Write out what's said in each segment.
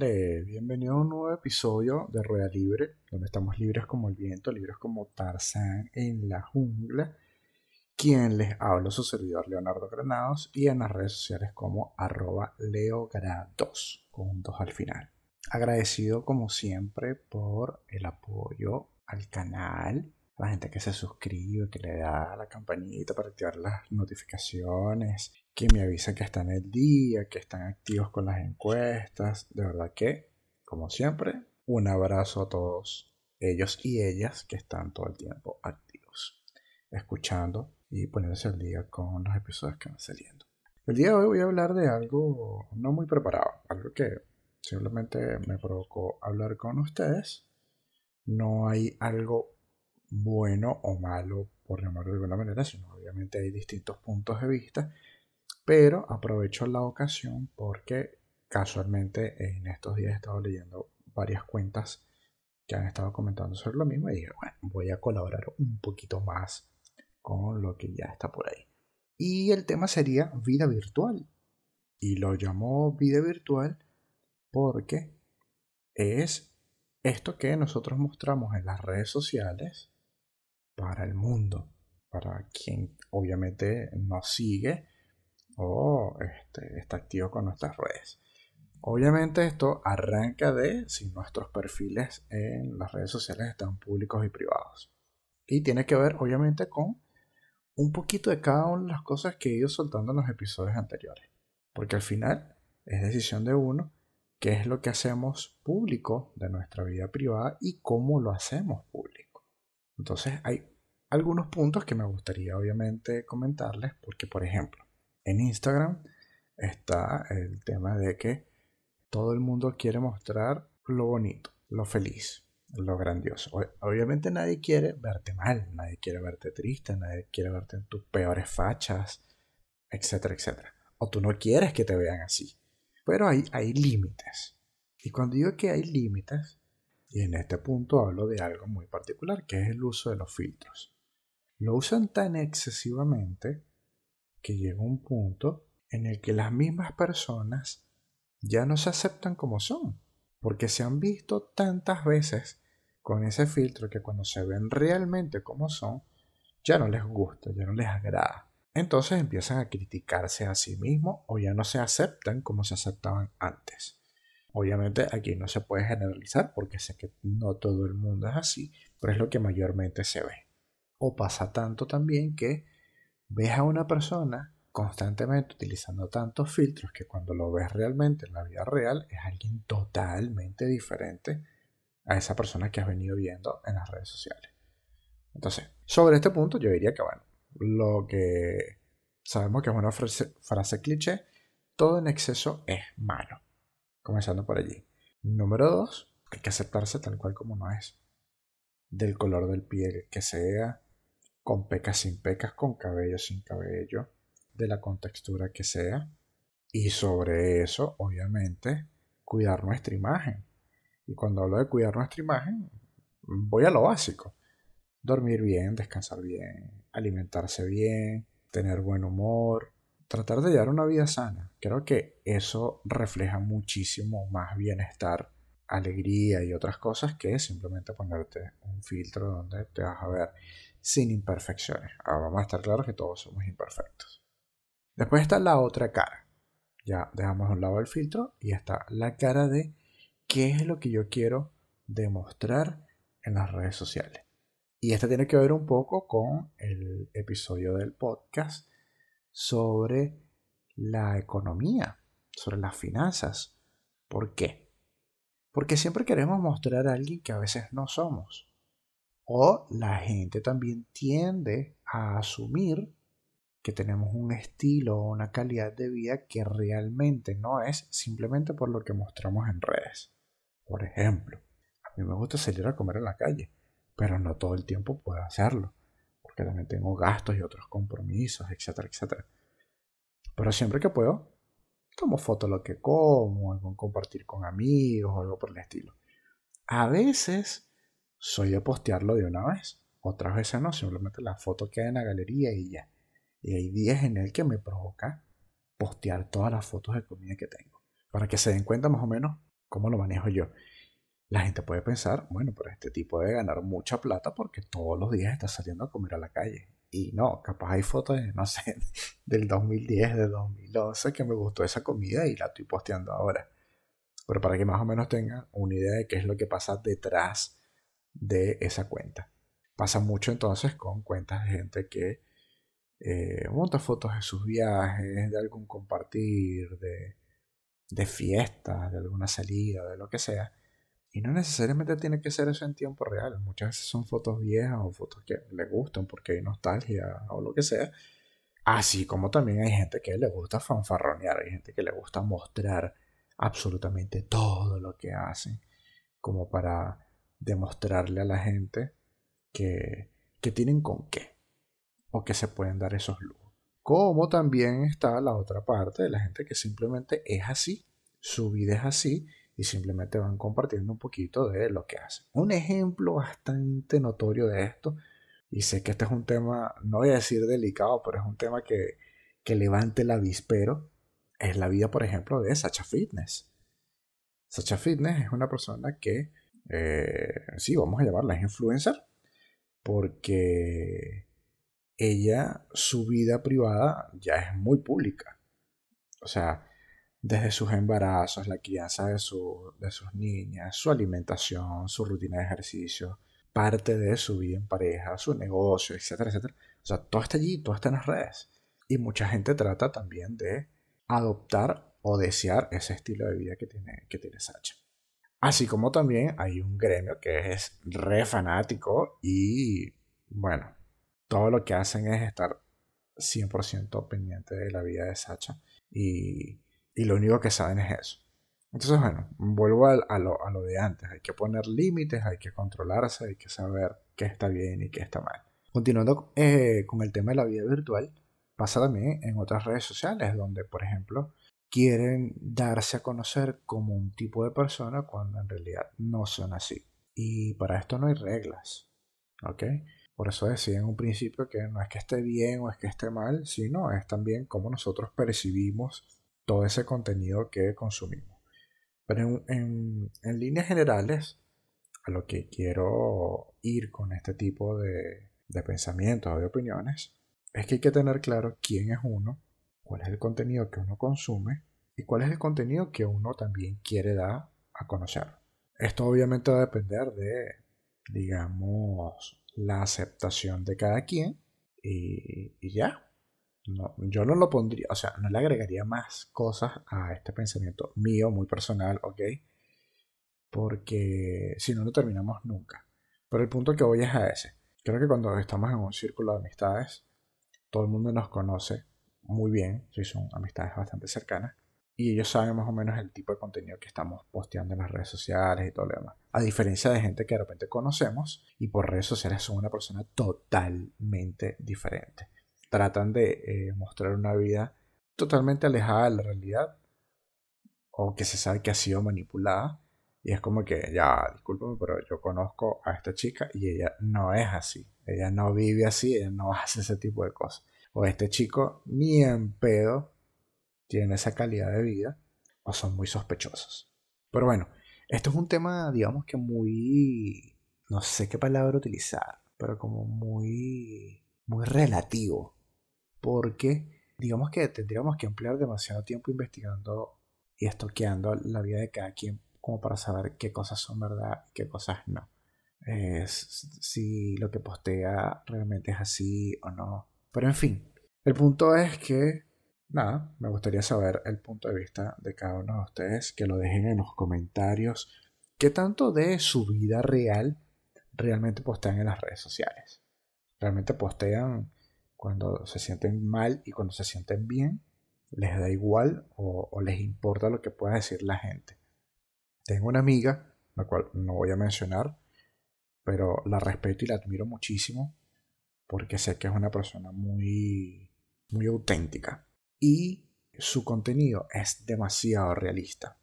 Bienvenido a un nuevo episodio de Rueda Libre, donde estamos libres como el viento, libres como Tarzán en la jungla. Quien les habla su servidor Leonardo Granados y en las redes sociales como arroba leogrados con dos al final. Agradecido como siempre por el apoyo al canal, la gente que se suscribe, que le da la campanita para activar las notificaciones, que me avisa que están el día, que están activos con las encuestas. De verdad que, como siempre, un abrazo a todos ellos y ellas que están todo el tiempo activos, escuchando y poniéndose al día con los episodios que van saliendo. El día de hoy voy a hablar de algo no muy preparado, algo que simplemente me provocó hablar con ustedes. No hay algo bueno o malo, por llamarlo de alguna manera, sino obviamente hay distintos puntos de vista pero aprovecho la ocasión porque casualmente en estos días he estado leyendo varias cuentas que han estado comentando sobre lo mismo y dije, bueno, voy a colaborar un poquito más con lo que ya está por ahí. Y el tema sería vida virtual. Y lo llamo vida virtual porque es esto que nosotros mostramos en las redes sociales para el mundo, para quien obviamente nos sigue o este, está activo con nuestras redes. Obviamente esto arranca de si nuestros perfiles en las redes sociales están públicos y privados. Y tiene que ver obviamente con un poquito de cada una de las cosas que he ido soltando en los episodios anteriores. Porque al final es decisión de uno qué es lo que hacemos público de nuestra vida privada y cómo lo hacemos público. Entonces hay algunos puntos que me gustaría obviamente comentarles porque por ejemplo en Instagram está el tema de que todo el mundo quiere mostrar lo bonito, lo feliz, lo grandioso. Obviamente nadie quiere verte mal, nadie quiere verte triste, nadie quiere verte en tus peores fachas, etcétera, etcétera. O tú no quieres que te vean así. Pero hay, hay límites. Y cuando digo que hay límites, y en este punto hablo de algo muy particular, que es el uso de los filtros. Lo usan tan excesivamente que llega un punto en el que las mismas personas ya no se aceptan como son, porque se han visto tantas veces con ese filtro que cuando se ven realmente como son, ya no les gusta, ya no les agrada. Entonces empiezan a criticarse a sí mismos o ya no se aceptan como se aceptaban antes. Obviamente aquí no se puede generalizar porque sé que no todo el mundo es así, pero es lo que mayormente se ve. O pasa tanto también que ves a una persona constantemente utilizando tantos filtros que cuando lo ves realmente en la vida real es alguien totalmente diferente a esa persona que has venido viendo en las redes sociales. Entonces, sobre este punto yo diría que, bueno, lo que sabemos que es una frase, cliché, todo en exceso es malo. Comenzando por allí. Número dos, hay que aceptarse tal cual como no es. Del color del piel que sea, con pecas sin pecas, con cabello sin cabello, de la contextura que sea. Y sobre eso, obviamente, cuidar nuestra imagen. Y cuando hablo de cuidar nuestra imagen, voy a lo básico. Dormir bien, descansar bien, alimentarse bien, tener buen humor, tratar de llevar una vida sana. Creo que eso refleja muchísimo más bienestar, alegría y otras cosas que simplemente ponerte un filtro donde te vas a ver sin imperfecciones. Ahora vamos a estar claros que todos somos imperfectos. Después está la otra cara. Ya dejamos a un lado el filtro y está la cara de qué es lo que yo quiero demostrar en las redes sociales. Y esta tiene que ver un poco con el episodio del podcast sobre la economía, sobre las finanzas. ¿Por qué? Porque siempre queremos mostrar a alguien que a veces no somos. O la gente también tiende a asumir que tenemos un estilo o una calidad de vida que realmente no es simplemente por lo que mostramos en redes. Por ejemplo, a mí me gusta salir a comer en la calle, pero no todo el tiempo puedo hacerlo, porque también tengo gastos y otros compromisos, etcétera, etcétera. Pero siempre que puedo, tomo foto lo que como, algo compartir con amigos o algo por el estilo. A veces soy de postearlo de una vez. Otras veces no, simplemente la foto queda en la galería y ya. Y hay días en el que me provoca postear todas las fotos de comida que tengo. Para que se den cuenta más o menos ¿Cómo lo manejo yo? La gente puede pensar, bueno, pero este tipo debe ganar mucha plata porque todos los días está saliendo a comer a la calle. Y no, capaz hay fotos de, no sé, del 2010, del 2011 que me gustó esa comida y la estoy posteando ahora. Pero para que más o menos tengan una idea de qué es lo que pasa detrás de esa cuenta. Pasa mucho entonces con cuentas de gente que eh, monta fotos de sus viajes, de algún compartir, de, de fiestas, de alguna salida, de lo que sea. Y no necesariamente tiene que ser eso en tiempo real. Muchas veces son fotos viejas o fotos que le gustan porque hay nostalgia o lo que sea. Así como también hay gente que le gusta fanfarronear, hay gente que le gusta mostrar absolutamente todo lo que hacen, como para demostrarle a la gente que, que tienen con qué, o que se pueden dar esos lujos. Como también está la otra parte de la gente que simplemente es así, su vida es así y simplemente van compartiendo un poquito de lo que hacen. Un ejemplo bastante notorio de esto, y sé que este es un tema, no voy a decir delicado, pero es un tema que, que levante el avispero, es la vida, por ejemplo, de Sacha Fitness. Sacha Fitness es una persona que, eh, sí, vamos a llamarla influencer, porque ella, su vida privada ya es muy pública. O sea, desde sus embarazos, la crianza de, de sus niñas, su alimentación, su rutina de ejercicio, parte de su vida en pareja, su negocio, etcétera, etcétera. O sea, todo está allí, todo está en las redes. Y mucha gente trata también de adoptar o desear ese estilo de vida que tiene, que tiene Sacha. Así como también hay un gremio que es re fanático y, bueno, todo lo que hacen es estar 100% pendiente de la vida de Sacha y, y, lo único que saben es eso. Entonces, bueno, vuelvo a, lo, a lo de antes. Hay que poner límites, hay que controlarse, hay que saber qué está bien y qué está mal. Continuando eh, con el tema de la vida virtual, Pasa también en otras redes sociales donde, por ejemplo, quieren darse a conocer como un tipo de persona cuando en realidad no son así. Y para esto no hay reglas. ¿Ok? Por eso decía en un principio que no es que esté bien o es que esté mal, sino es también cómo nosotros percibimos todo ese contenido que consumimos. Pero en, líneas generales, a lo que quiero ir con este tipo de, de pensamientos o de opiniones, es que hay que tener claro quién es uno, cuál es el contenido que uno consume y cuál es el contenido que uno también quiere dar a conocer. Esto obviamente va a depender de, digamos, la aceptación de cada quien y, ya. Yo no lo pondría, o sea, no le agregaría más cosas a este pensamiento mío, muy personal, ¿ok? Porque si no, no terminamos nunca. Pero el punto que voy es a ese. Creo que cuando estamos en un círculo de amistades, todo el mundo nos conoce muy bien, son amistades bastante cercanas, y ellos saben más o menos el tipo de contenido que estamos posteando en las redes sociales y todo lo demás. A diferencia de gente que de repente conocemos y por redes sociales son una persona totalmente diferente. Tratan de eh, mostrar una vida totalmente alejada de la realidad o que se sabe que ha sido manipulada. Y es como que, ya, discúlpame, pero yo conozco a esta chica y ella no es así. Ella no vive así, ella no hace ese tipo de cosas. O este chico ni en pedo tiene esa calidad de vida o son muy sospechosos. Pero bueno, esto es un tema, digamos que muy... No sé qué palabra utilizar, pero como muy... muy relativo. Porque digamos que tendríamos que emplear demasiado tiempo investigando y estoqueando la vida de cada quien como para saber qué cosas son verdad y qué cosas no si lo que postea realmente es así o no. Pero en fin, el punto es que, nada, me gustaría saber el punto de vista de cada uno de ustedes, que lo dejen en los comentarios, qué tanto de su vida real realmente postean en las redes sociales. Realmente postean cuando se sienten mal y cuando se sienten bien, les da igual o, o les importa lo que pueda decir la gente. Tengo una amiga, la cual no voy a mencionar, pero la respeto y la admiro muchísimo porque sé que es una persona muy, muy auténtica y su contenido es demasiado realista,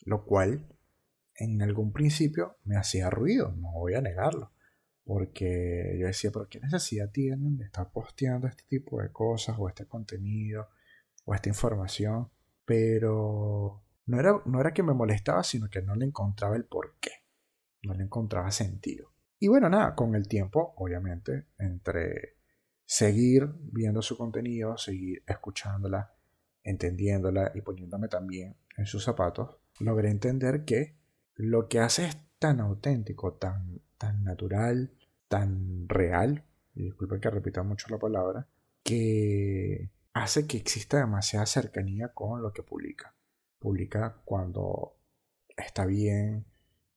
lo cual en algún principio me hacía ruido, no voy a negarlo, porque yo decía, pero ¿qué necesidad tienen de estar posteando este tipo de cosas o este contenido o esta información? Pero no era, no era que me molestaba, sino que no le encontraba el porqué. No le encontraba sentido. Y bueno, nada, con el tiempo, obviamente, entre seguir viendo su contenido, seguir escuchándola, entendiéndola y poniéndome también en sus zapatos, logré entender que lo que hace es tan auténtico, tan, tan natural, tan real, y disculpen que repita mucho la palabra, que hace que exista demasiada cercanía con lo que publica. Publica cuando está bien,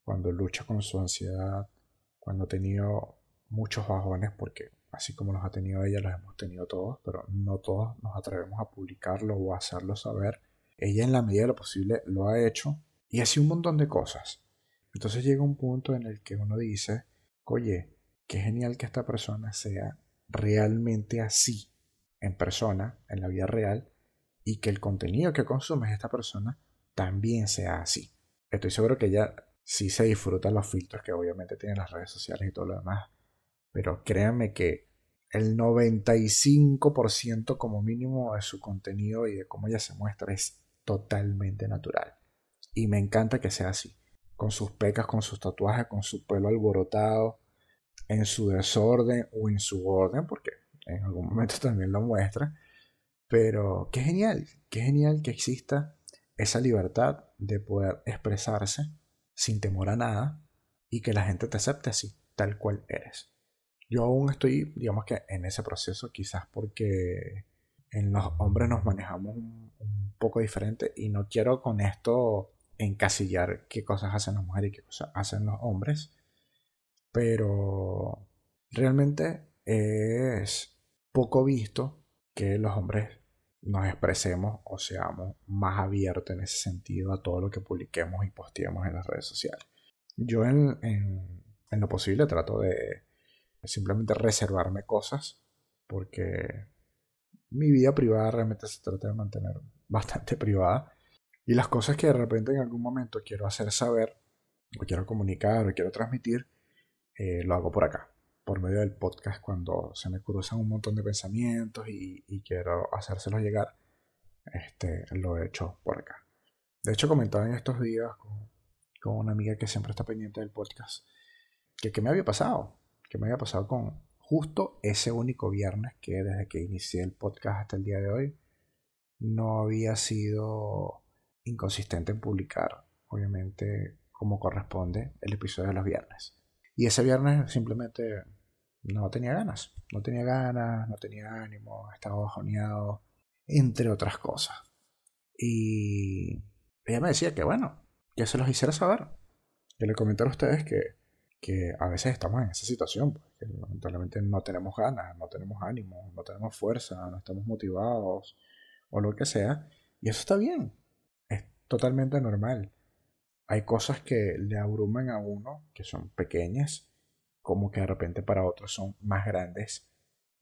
cuando lucha con su ansiedad, cuando ha tenido muchos bajones, porque así como los ha tenido ella, los hemos tenido todos, pero no todos nos atrevemos a publicarlo o a hacerlo saber. Ella en la medida de lo posible lo ha hecho y así un montón de cosas. Entonces llega un punto en el que uno dice, oye, qué genial que esta persona sea realmente así en persona, en la vida real, y que el contenido que consume esta persona también sea así. Estoy seguro que ella sí se disfruta los filtros que obviamente tienen las redes sociales y todo lo demás, pero créanme que el 95% como mínimo de su contenido y de cómo ella se muestra es totalmente natural. Y me encanta que sea así, con sus pecas, con sus tatuajes, con su pelo alborotado, en su desorden o en su orden, porque en algún momento también lo muestra. Pero qué genial, qué genial que exista esa libertad de poder expresarse sin temor a nada y que la gente te acepte así, tal cual eres. Yo aún estoy, digamos que en ese proceso, quizás porque en los hombres nos manejamos un, poco diferente y no quiero con esto encasillar qué cosas hacen las mujeres y qué cosas hacen los hombres, pero realmente es poco visto que los hombres nos expresemos o seamos más abiertos en ese sentido a todo lo que publiquemos y posteemos en las redes sociales. Yo en, en, lo posible trato de simplemente reservarme cosas porque mi vida privada realmente se trata de mantener bastante privada y las cosas que de repente en algún momento quiero hacer saber o quiero comunicar o quiero transmitir eh, lo hago por acá por medio del podcast cuando se me cruzan un montón de pensamientos y, quiero hacérselos llegar, este, lo he hecho por acá. De hecho, comentaba en estos días con, una amiga que siempre está pendiente del podcast, que qué me había pasado, que me había pasado con justo ese único viernes que desde que inicié el podcast hasta el día de hoy, no había sido inconsistente en publicar, obviamente, como corresponde el episodio de los viernes. Y ese viernes simplemente no tenía ganas, no tenía ganas, no tenía ánimo, estaba bajoneado, entre otras cosas. Y ella me decía que bueno, que se los hiciera saber, que le comentara a ustedes que, que a veces estamos en esa situación, pues, que lamentablemente no tenemos ganas, no tenemos ánimo, no tenemos fuerza, no estamos motivados o lo que sea, y eso está bien, es totalmente normal. Hay cosas que le abruman a uno, que son pequeñas, como que de repente para otros son más grandes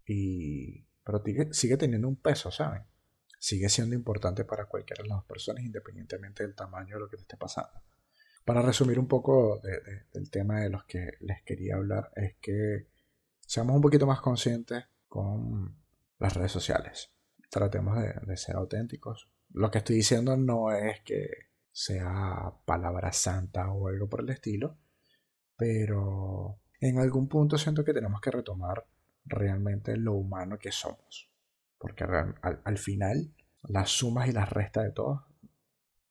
y pero sigue, teniendo un peso, ¿saben? Sigue siendo importante para cualquiera de las personas independientemente del tamaño de lo que te esté pasando. Para resumir un poco del tema de los que les quería hablar es que seamos un poquito más conscientes con las redes sociales. Tratemos de, de ser auténticos. Lo que estoy diciendo no es que sea palabra santa o algo por el estilo, pero en algún punto siento que tenemos que retomar realmente lo humano que somos. Porque al, final, las sumas y las restas de todo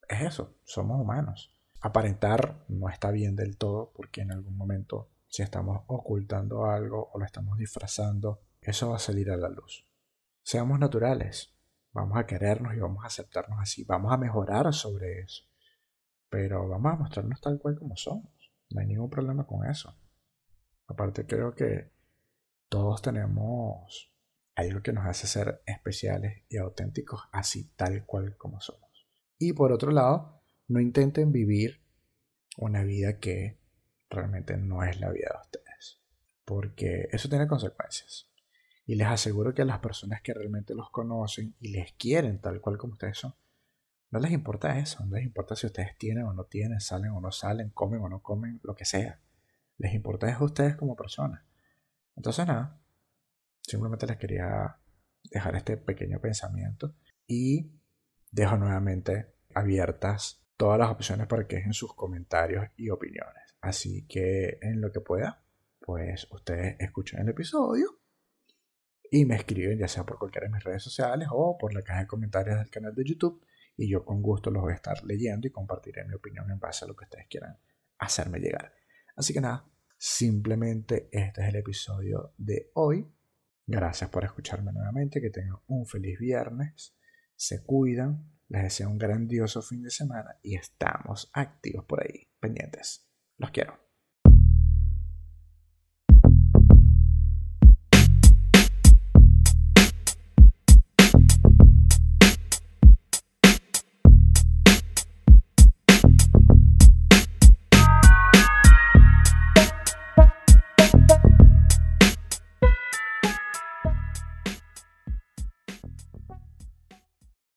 es eso, somos humanos. Aparentar no está bien del todo porque en algún momento si estamos ocultando algo o lo estamos disfrazando, eso va a salir a la luz. Seamos naturales, vamos a querernos y vamos a aceptarnos así, vamos a mejorar sobre eso, pero vamos a mostrarnos tal cual como somos, no hay ningún problema con eso. Aparte creo que todos tenemos algo que nos hace ser especiales y auténticos así tal cual como somos. Y por otro lado, no intenten vivir una vida que realmente no es la vida de ustedes. Porque eso tiene consecuencias. Y les aseguro que a las personas que realmente los conocen y les quieren tal cual como ustedes son, no les importa eso, no les importa si ustedes tienen o no tienen, salen o no salen, comen o no comen, lo que sea les importa es a ustedes como personas. Entonces nada, simplemente les quería dejar este pequeño pensamiento y dejo nuevamente abiertas todas las opciones para que dejen sus comentarios y opiniones. Así que en lo que pueda, pues ustedes escuchen el episodio y me escriben ya sea por cualquiera de mis redes sociales o por la caja de comentarios del canal de YouTube y yo con gusto los voy a estar leyendo y compartiré mi opinión en base a lo que ustedes quieran hacerme llegar. Así que nada, simplemente este es el episodio de hoy. Gracias por escucharme nuevamente, que tengan un feliz viernes, se cuidan, les deseo un grandioso fin de semana y estamos activos por ahí, pendientes. Los quiero.